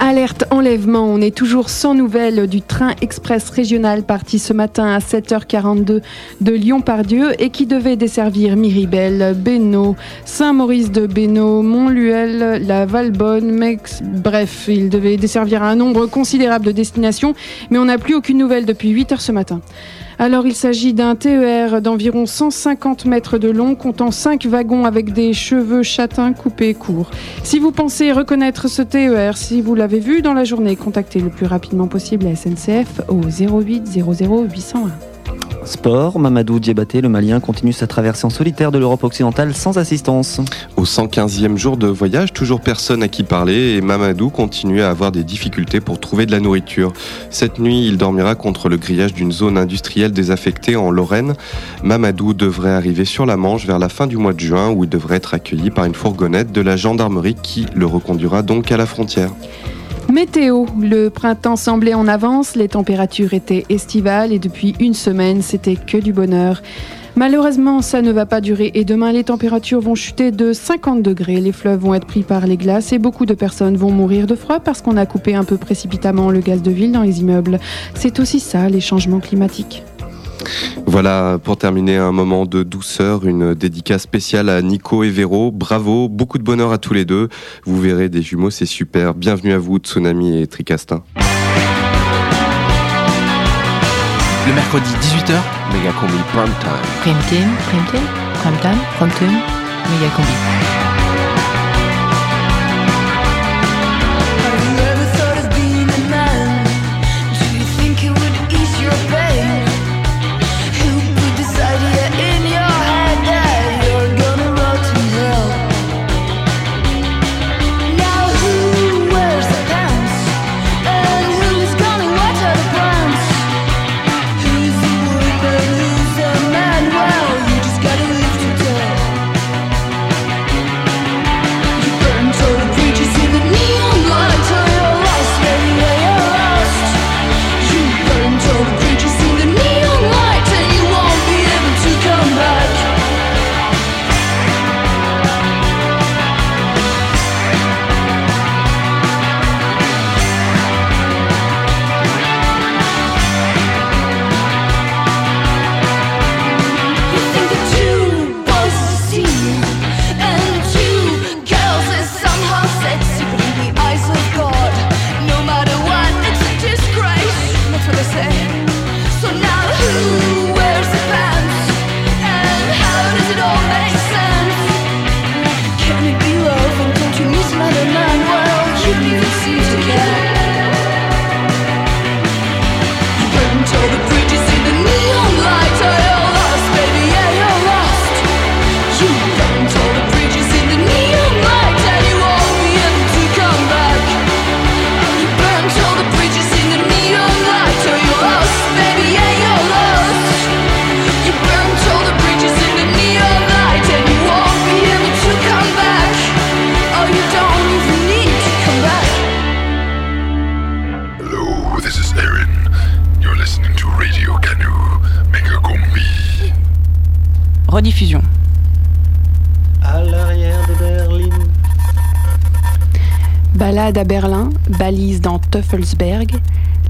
Alerte enlèvement, on est toujours sans nouvelles du train express régional parti ce matin à 7h42 de Lyon-Pardieu et qui devait desservir Miribel, Bénaud, Saint-Maurice de Bénaud, Montluel, la Valbonne, Mex, bref, il devait desservir un nombre considérable de destinations, mais on n'a plus aucune nouvelle depuis 8h ce matin. Alors il s'agit d'un TER d'environ 150 mètres de long, comptant 5 wagons avec des cheveux châtains coupés courts. Si vous pensez reconnaître ce TER, si vous l'avez vu dans la journée, contactez le plus rapidement possible la SNCF au 08 00 801. Sport, Mamadou Diabaté, le Malien, continue sa traversée en solitaire de l'Europe occidentale sans assistance. Au 115e jour de voyage, toujours personne à qui parler et Mamadou continue à avoir des difficultés pour trouver de la nourriture. Cette nuit, il dormira contre le grillage d'une zone industrielle désaffectée en Lorraine. Mamadou devrait arriver sur la Manche vers la fin du mois de juin où il devrait être accueilli par une fourgonnette de la gendarmerie qui le reconduira donc à la frontière. Météo, le printemps semblait en avance, les températures étaient estivales et depuis une semaine, c'était que du bonheur. Malheureusement, ça ne va pas durer et demain, les températures vont chuter de 50 degrés, les fleuves vont être pris par les glaces et beaucoup de personnes vont mourir de froid parce qu'on a coupé un peu précipitamment le gaz de ville dans les immeubles. C'est aussi ça, les changements climatiques. Voilà, pour terminer, un moment de douceur, une dédicace spéciale à Nico et Véro. Bravo, beaucoup de bonheur à tous les deux. Vous verrez des jumeaux, c'est super. Bienvenue à vous, Tsunami et Tricastin. Le mercredi 18h, Méga Combi Prime Time. Prime Time, Prime Balade à Berlin, balise dans Teufelsberg,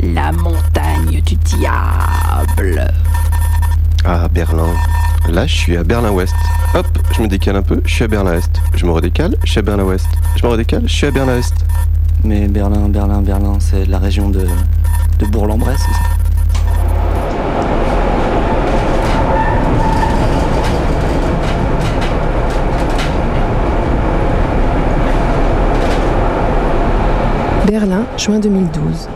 la montagne du diable. Ah, Berlin. Là, je suis à Berlin-Ouest. Hop, je me décale un peu, je suis à Berlin-Est. Je me redécale, je suis à Berlin-Ouest. Je me redécale, je suis à Berlin-Est. Mais Berlin, Berlin, Berlin, c'est la région de, de Bourg-en-Bresse, c'est ça? Berlin, juin 2012.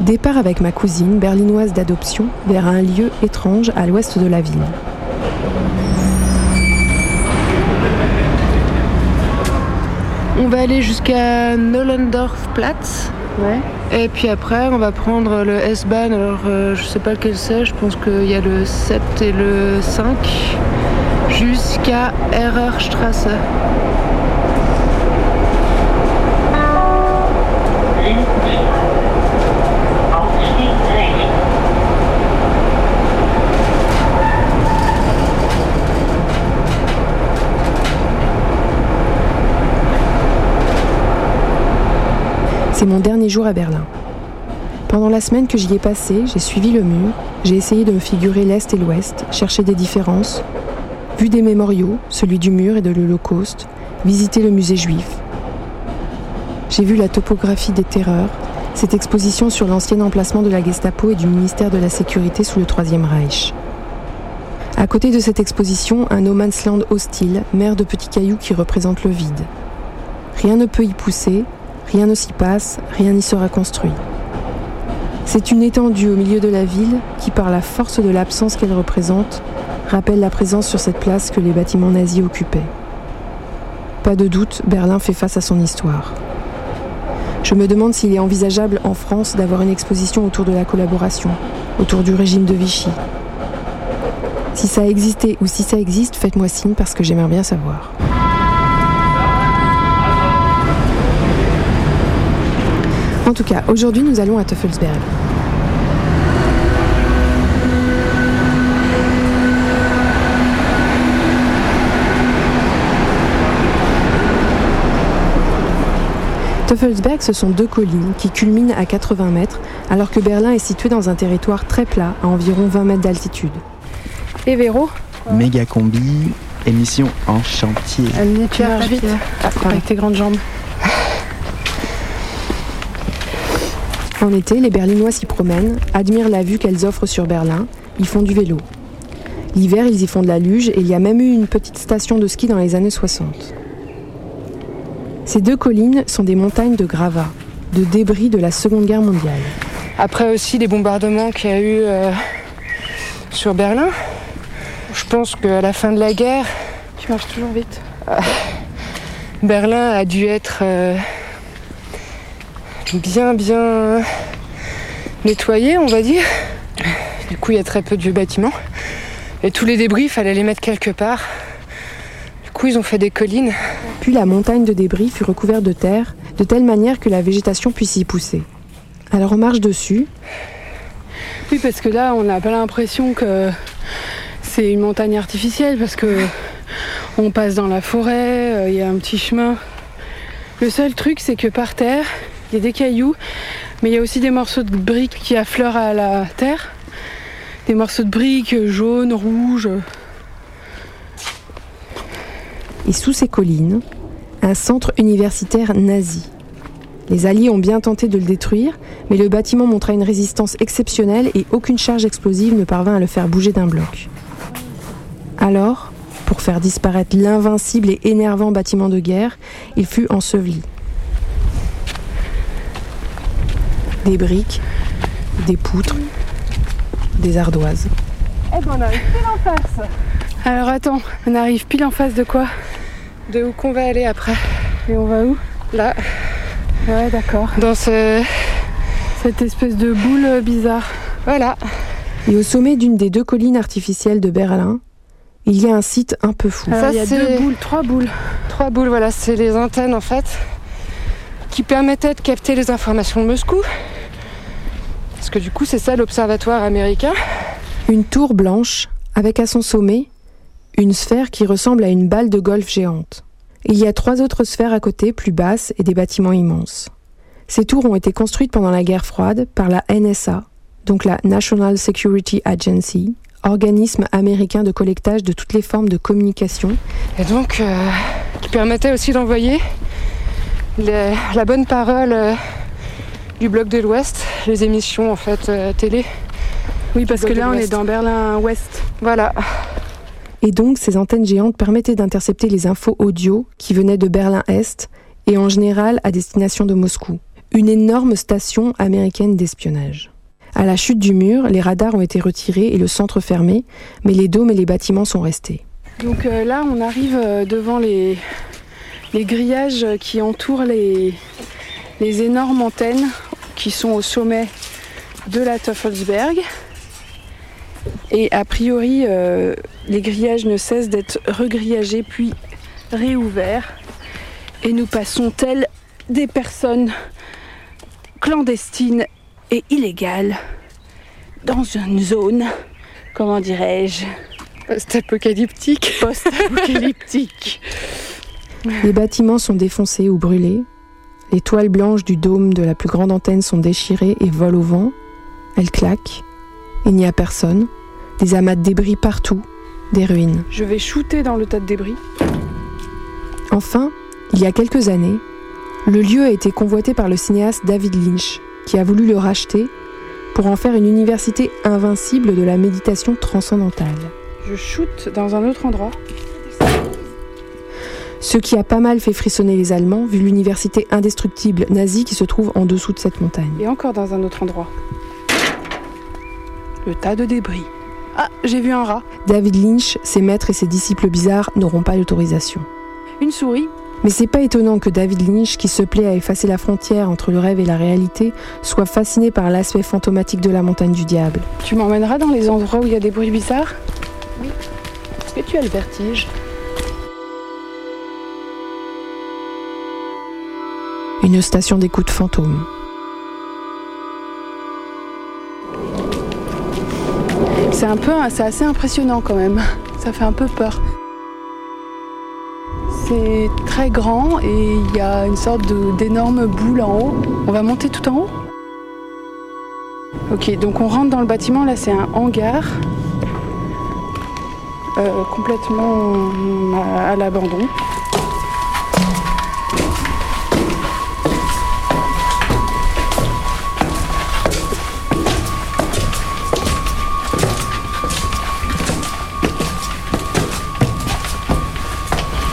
Départ avec ma cousine, berlinoise d'adoption, vers un lieu étrange à l'ouest de la ville. On va aller jusqu'à Nollendorfplatz. Ouais. Et puis après, on va prendre le S-Bahn. Alors, euh, je sais pas lequel c'est. Je pense qu'il y a le 7 et le 5 jusqu'à Ererstrasse. C'est mon dernier jour à Berlin. Pendant la semaine que j'y ai passée, j'ai suivi le mur, j'ai essayé de me figurer l'Est et l'Ouest, chercher des différences, vu des mémoriaux, celui du mur et de l'Holocauste, visité le musée juif. J'ai vu la topographie des terreurs, cette exposition sur l'ancien emplacement de la Gestapo et du ministère de la Sécurité sous le Troisième Reich. À côté de cette exposition, un no man's land hostile, mer de petits cailloux qui représente le vide. Rien ne peut y pousser, rien ne s'y passe, rien n'y sera construit. C'est une étendue au milieu de la ville qui, par la force de l'absence qu'elle représente, rappelle la présence sur cette place que les bâtiments nazis occupaient. Pas de doute, Berlin fait face à son histoire. Je me demande s'il est envisageable en France d'avoir une exposition autour de la collaboration, autour du régime de Vichy. Si ça a existé ou si ça existe, faites-moi signe parce que j'aimerais bien savoir. En tout cas, aujourd'hui nous allons à Teufelsberg. Teufelsberg, ce sont deux collines qui culminent à 80 mètres, alors que Berlin est situé dans un territoire très plat, à environ 20 mètres d'altitude. Et Véro? Méga combi, émission en chantier. Allez, tu vite. avec tes grandes jambes. En été, les Berlinois s'y promènent, admirent la vue qu'elles offrent sur Berlin, ils font du vélo. L'hiver, ils y font de la luge et il y a même eu une petite station de ski dans les années 60. Ces deux collines sont des montagnes de gravats, de débris de la Seconde Guerre mondiale. Après aussi les bombardements qu'il y a eu euh, sur Berlin. Je pense qu'à la fin de la guerre, tu marches toujours vite. Berlin a dû être euh, bien bien nettoyé, on va dire. Du coup, il y a très peu de vieux bâtiments. Et tous les débris, il fallait les mettre quelque part. Du coup, ils ont fait des collines. Puis la montagne de débris fut recouverte de terre, de telle manière que la végétation puisse y pousser. Alors on marche dessus. Oui, parce que là, on n'a pas l'impression que c'est une montagne artificielle, parce que on passe dans la forêt, euh, il y a un petit chemin. Le seul truc, c'est que par terre, il y a des cailloux, mais il y a aussi des morceaux de briques qui affleurent à la terre. Des morceaux de briques jaunes, rouges. Et sous ces collines, un centre universitaire nazi. Les Alliés ont bien tenté de le détruire, mais le bâtiment montra une résistance exceptionnelle et aucune charge explosive ne parvint à le faire bouger d'un bloc. Alors, pour faire disparaître l'invincible et énervant bâtiment de guerre, il fut enseveli. Des briques, des poutres, des ardoises. Eh ben on arrive pile en face. Alors attends, on arrive pile en face de quoi? De où qu'on va aller après. Et on va où? Là. Ouais d'accord. Dans ce... cette espèce de boule bizarre. Voilà. Et au sommet d'une des deux collines artificielles de Berlin, il y a un site un peu fou. il y a deux boules, trois boules. Trois boules, voilà, c'est les antennes en fait qui permettaient de capter les informations de Moscou. Parce que du coup, c'est ça l'observatoire américain. Une tour blanche avec à son sommet une sphère qui ressemble à une balle de golf géante. Il y a trois autres sphères à côté, plus basses, et des bâtiments immenses. Ces tours ont été construites pendant la guerre froide par la NSA, donc la National Security Agency, organisme américain de collectage de toutes les formes de communication. Et donc, euh, qui permettait aussi d'envoyer les- la bonne parole euh, du bloc de l'Ouest, les émissions en fait euh, télé. Oui, parce que là, on est dans Berlin-Ouest. Voilà. Et donc, ces antennes géantes permettaient d'intercepter les infos audio qui venaient de Berlin-Est et en général à destination de Moscou. Une énorme station américaine d'espionnage. À la chute du mur, les radars ont été retirés et le centre fermé, mais les dômes et les bâtiments sont restés. Donc euh, là, on arrive devant les, les grillages qui entourent les, les énormes antennes qui sont au sommet de la Teufelsberg. Et a priori, euh, les grillages ne cessent d'être regrillagés puis réouverts. Et nous passons tels des personnes clandestines et illégales dans une zone, comment dirais-je, post-apocalyptique. Post-apocalyptique. Les bâtiments sont défoncés ou brûlés. Les toiles blanches du dôme de la plus grande antenne sont déchirées et volent au vent. Elles claquent. Il n'y a personne. Des amas de débris partout. Des ruines. Je vais shooter dans le tas de débris. Enfin, il y a quelques années, le lieu a été convoité par le cinéaste David Lynch, qui a voulu le racheter pour en faire une université invincible de la méditation transcendantale. Je shoote dans un autre endroit. Ce qui a pas mal fait frissonner les Allemands, vu l'université indestructible nazie qui se trouve en dessous de cette montagne. Et encore dans un autre endroit. Le tas de débris. Ah, j'ai vu un rat. David Lynch, ses maîtres et ses disciples bizarres n'auront pas l'autorisation. Une souris. Mais c'est pas étonnant que David Lynch, qui se plaît à effacer la frontière entre le rêve et la réalité, soit fasciné par l'aspect fantomatique de la montagne du diable. Tu m'emmèneras dans les endroits où il y a des bruits bizarres? Oui. Est-ce que tu as le vertige? Une station d'écoute fantôme. C'est un peu, c'est assez impressionnant quand même. Ça fait un peu peur. C'est très grand et il y a une sorte d'énorme boule en haut. On va monter tout en haut? Ok, donc on rentre dans le bâtiment. Là, c'est un hangar. Euh, complètement à, à l'abandon.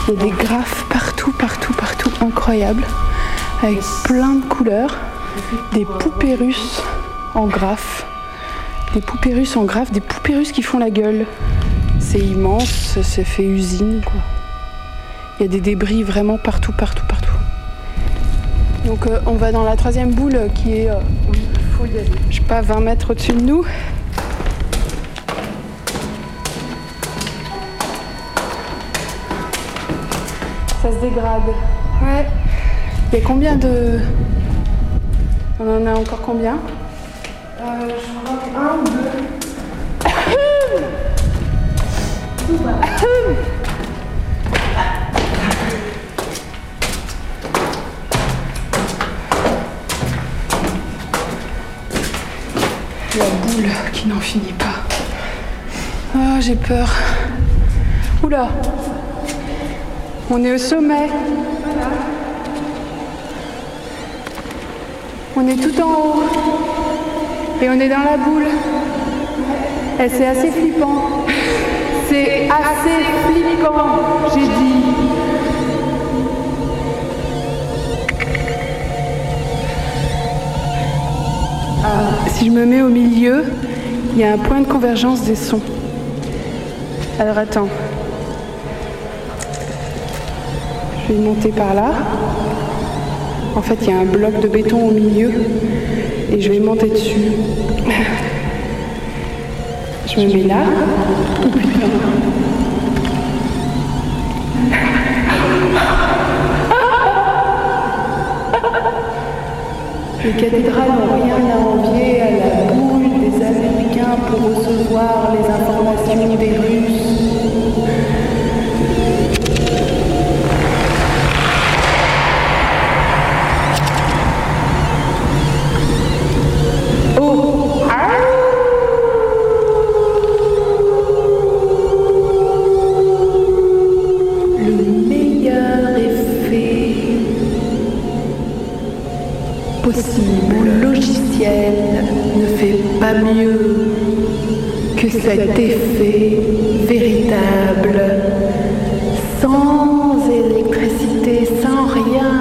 Il y a des graphes partout, partout, partout, incroyables, avec plein de couleurs, des poupées russes en graphes, des poupées russes en graphes, des poupées russes qui font la gueule. C'est immense, c'est fait usine. Il y a des débris vraiment partout, partout, partout. Donc euh, on va dans la troisième boule qui est, euh, je sais pas, 20 mètres au-dessus de nous. Se dégrade. Ouais. Il combien de. On en a encore combien? Euh, Je crois un ou deux. La boule qui n'en finit pas. Ah, j'ai peur. Oula. On est au sommet. On est tout en haut. Et on est dans la boule. Et c'est assez flippant. C'est assez flippant, j'ai dit. Ah, si je me mets au milieu, il y a un point de convergence des sons. Alors attends. Je vais monter par là. En fait, il y a un bloc de béton au milieu et je vais monter dessus. Je me mets là. Oh putain. Les cathédrales n'ont rien à envier à la boule des Américains pour recevoir les informations des Russes. Pas mieux que cet effet véritable, sans électricité, sans rien.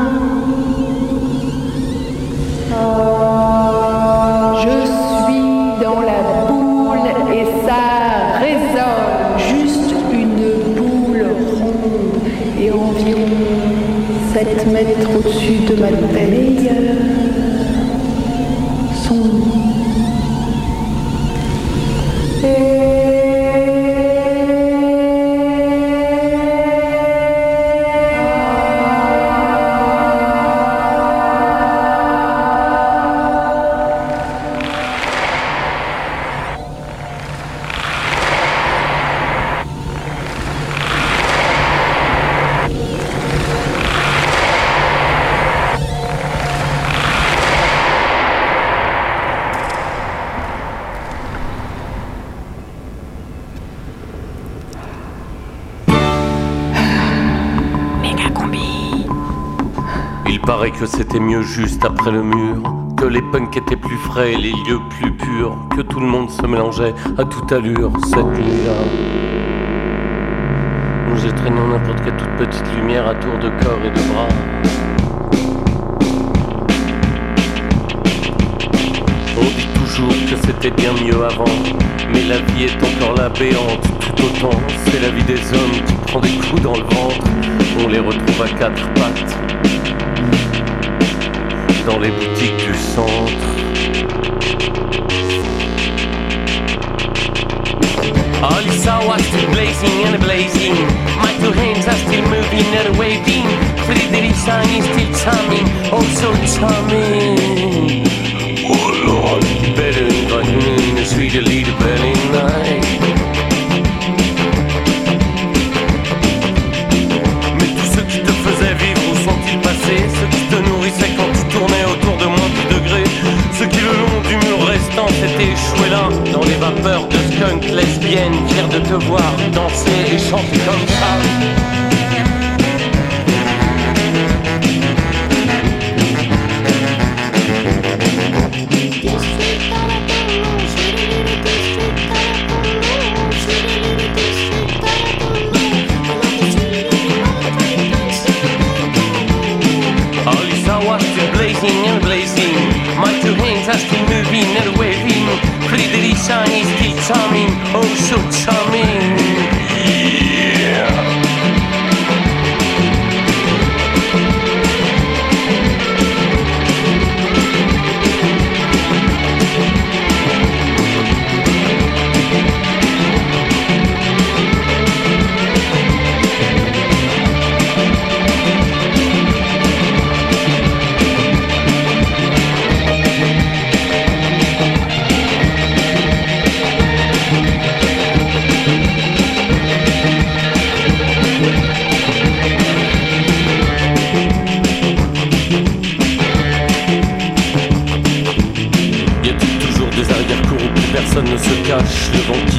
Je suis dans la boule et ça résonne. Juste une boule ronde et environ 7 mètres au-dessus de ma paye Il c'était mieux juste après le mur, que les punks étaient plus frais, les lieux plus purs, que tout le monde se mélangeait à toute allure cette nuit-là. Nous étreignons n'importe quelle toute petite lumière à tour de corps et de bras. On dit toujours que c'était bien mieux avant, mais la vie est encore la béante tout autant. C'est la vie des hommes qui prend des coups dans le ventre. On les retrouve à quatre pattes dans les boutiques du centre. All you saw was still blazing and blazing. My two hands are still moving and waving. Pretty little sun is still charming, oh so charming. Oh Lord, better in a sweet little night. Échoués là Dans les vapeurs de skunk lesbiennes Fiers de te voir danser et chanter comme ça All you saw was blazing and blazing. My two hands are so charming.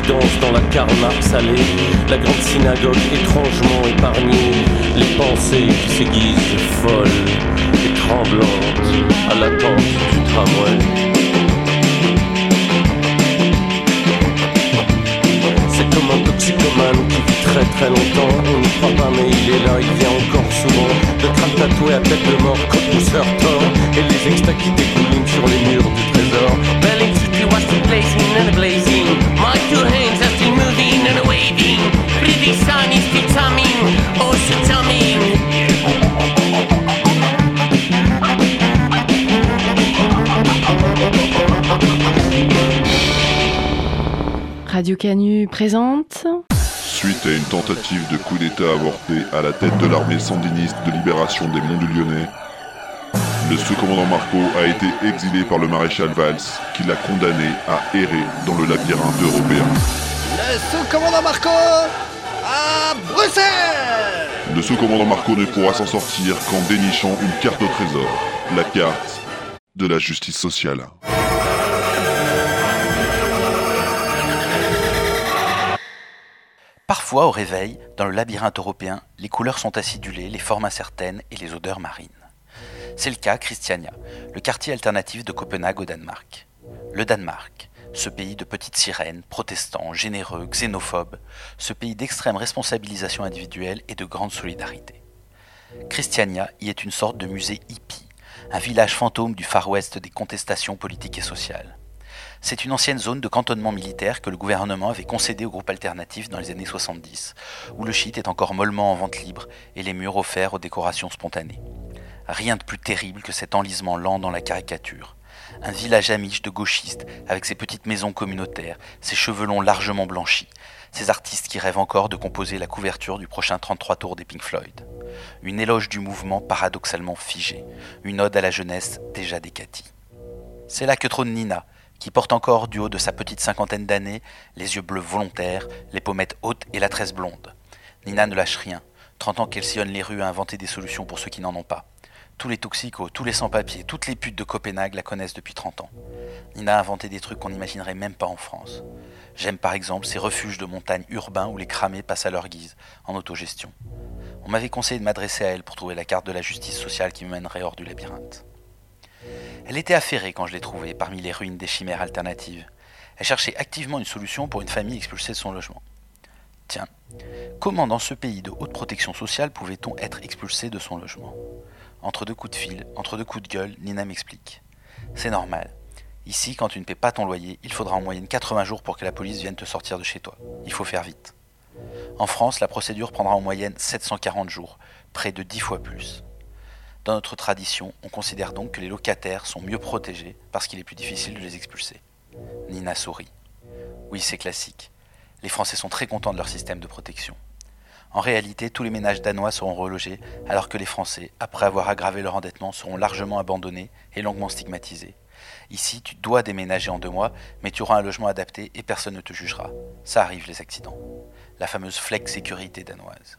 Dans la carnaque salée. La grande synagogue étrangement épargnée. Les pensées qui s'aiguisent folles et tremblantes À l'attente du tramway comme un toxicomane qui vit très très longtemps. On n'y croit pas mais il est là, il vient encore souvent. Le crâne tatoué à tête de mort, côte pousseur tort Et les extas qui dégoulinent sur les murs du trésor. Berlin City was still blazing and blazing. My two hands are still moving and waving. Pretty sun is still charming, oh Radio Canu présente. Suite à une tentative de coup d'État avorté à la tête de l'armée sandiniste de libération des Monts du Lyonnais, le sous-commandant Marco a été exilé par le maréchal Valls, qui l'a condamné à errer dans le labyrinthe européen. Le sous-commandant Marco à Bruxelles Le sous-commandant Marco ne pourra s'en sortir qu'en dénichant une carte au trésor, la carte de la justice sociale. Parfois, au réveil, dans le labyrinthe européen, les couleurs sont acidulées, les formes incertaines et les odeurs marines. C'est le cas Christiania, le quartier alternatif de Copenhague au Danemark. Le Danemark, ce pays de petites sirènes, protestants, généreux, xénophobes, ce pays d'extrême responsabilisation individuelle et de grande solidarité. Christiania y est une sorte de musée hippie, un village fantôme du Far West des contestations politiques et sociales. C'est une ancienne zone de cantonnement militaire que le gouvernement avait concédée au groupe alternatif dans les années 70, où le shit est encore mollement en vente libre et les murs offerts aux décorations spontanées. Rien de plus terrible que cet enlisement lent dans la caricature. Un village amiche de gauchistes, avec ses petites maisons communautaires, ses cheveux longs largement blanchis, ces artistes qui rêvent encore de composer la couverture du prochain 33 tours des Pink Floyd. Une éloge du mouvement paradoxalement figé, une ode à la jeunesse déjà décatie. C'est là que trône Nina, qui porte encore du haut de sa petite cinquantaine d'années les yeux bleus volontaires, les pommettes hautes et la tresse blonde. Nina ne lâche rien, 30 ans qu'elle sillonne les rues à inventer des solutions pour ceux qui n'en ont pas. Tous les toxicos, tous les sans-papiers, toutes les putes de Copenhague la connaissent depuis 30 ans. Nina a inventé des trucs qu'on n'imaginerait même pas en France. J'aime par exemple ces refuges de montagne urbains où les cramés passent à leur guise, en autogestion. On m'avait conseillé de m'adresser à elle pour trouver la carte de la justice sociale qui me mènerait hors du labyrinthe. Elle était affairée quand je l'ai trouvée parmi les ruines des chimères alternatives. Elle cherchait activement une solution pour une famille expulsée de son logement. Tiens, comment dans ce pays de haute protection sociale pouvait-on être expulsé de son logement? Entre deux coups de fil, entre deux coups de gueule, Nina m'explique. C'est normal. Ici, quand tu ne paies pas ton loyer, il faudra en moyenne 80 jours pour que la police vienne te sortir de chez toi. Il faut faire vite. En France, la procédure prendra en moyenne 740 jours, près de 10 fois plus. Dans notre tradition, on considère donc que les locataires sont mieux protégés parce qu'il est plus difficile de les expulser. Nina sourit. Oui, c'est classique. Les Français sont très contents de leur système de protection. En réalité, tous les ménages danois seront relogés, alors que les Français, après avoir aggravé leur endettement, seront largement abandonnés et longuement stigmatisés. Ici, tu dois déménager en deux mois, mais tu auras un logement adapté et personne ne te jugera. Ça arrive les accidents. La fameuse flex sécurité danoise.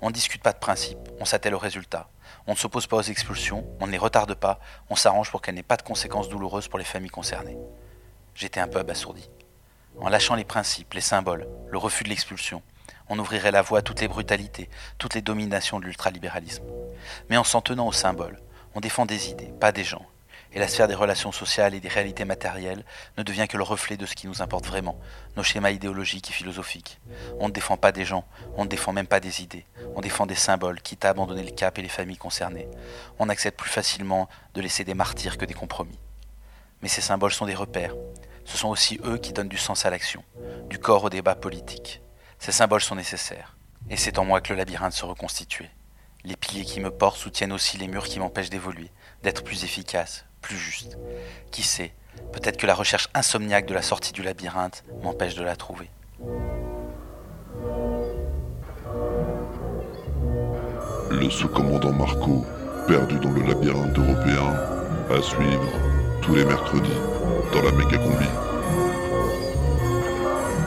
On ne discute pas de principe, on s'attelle au résultat. On ne s'oppose pas aux expulsions, on ne les retarde pas, on s'arrange pour qu'elles n'aient pas de conséquences douloureuses pour les familles concernées. J'étais un peu abasourdi. En lâchant les principes, les symboles, le refus de l'expulsion, on ouvrirait la voie à toutes les brutalités, toutes les dominations de l'ultralibéralisme. Mais en s'en tenant aux symboles, on défend des idées, pas des gens. Et la sphère des relations sociales et des réalités matérielles ne devient que le reflet de ce qui nous importe vraiment, nos schémas idéologiques et philosophiques. On ne défend pas des gens, on ne défend même pas des idées. On défend des symboles, quitte à abandonner le cap et les familles concernées. On accepte plus facilement de laisser des martyrs que des compromis. Mais ces symboles sont des repères. Ce sont aussi eux qui donnent du sens à l'action, du corps au débat politique. Ces symboles sont nécessaires, et c'est en moi que le labyrinthe se reconstituait. Les piliers qui me portent soutiennent aussi les murs qui m'empêchent d'évoluer, d'être plus efficace, plus juste. Qui sait, peut-être que la recherche insomniaque de la sortie du labyrinthe m'empêche de la trouver. Le sous-commandant Marco, perdu dans le labyrinthe européen, à suivre tous les mercredis dans la méga combi.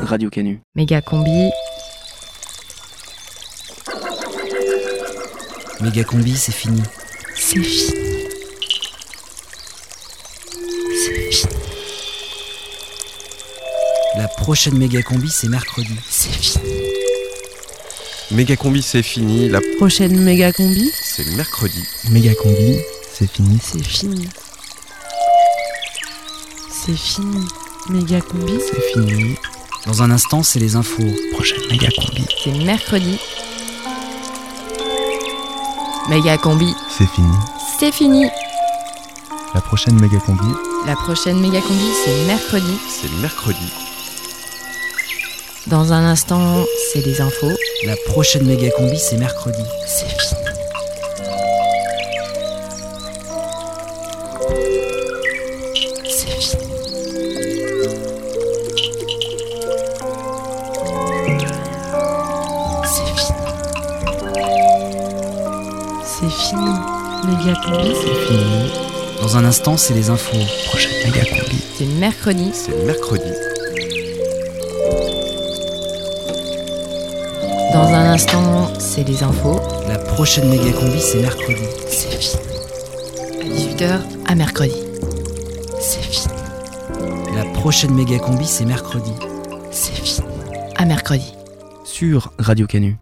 Radio Canu. Méga combi. Méga combi, c'est fini. C'est fini. Prochaine méga combi, c'est mercredi. C'est fini. Méga combi, c'est fini. La Prochaine méga combi. c'est mercredi. Méga combi, c'est fini. C'est fini. C'est fini. Méga combi. C'est fini. Dans un instant, c'est les infos. Prochaine méga combi. C'est mercredi. Méga combi. C'est fini. C'est fini. La prochaine méga combi. La prochaine méga combi, c'est mercredi. C'est mercredi. Dans un instant, c'est les infos. La prochaine méga combi, c'est mercredi. C'est fini. C'est fini. C'est fini. C'est fini. Méga combi. C'est fini. Dans un instant, c'est les infos. Prochaine méga combi. C'est mercredi. C'est mercredi. Dans un instant, c'est les infos. La prochaine méga combi, c'est mercredi. C'est fini. À 18h, à mercredi. C'est fini. La prochaine méga combi, c'est mercredi. C'est fini. À mercredi. Sur Radio Canu.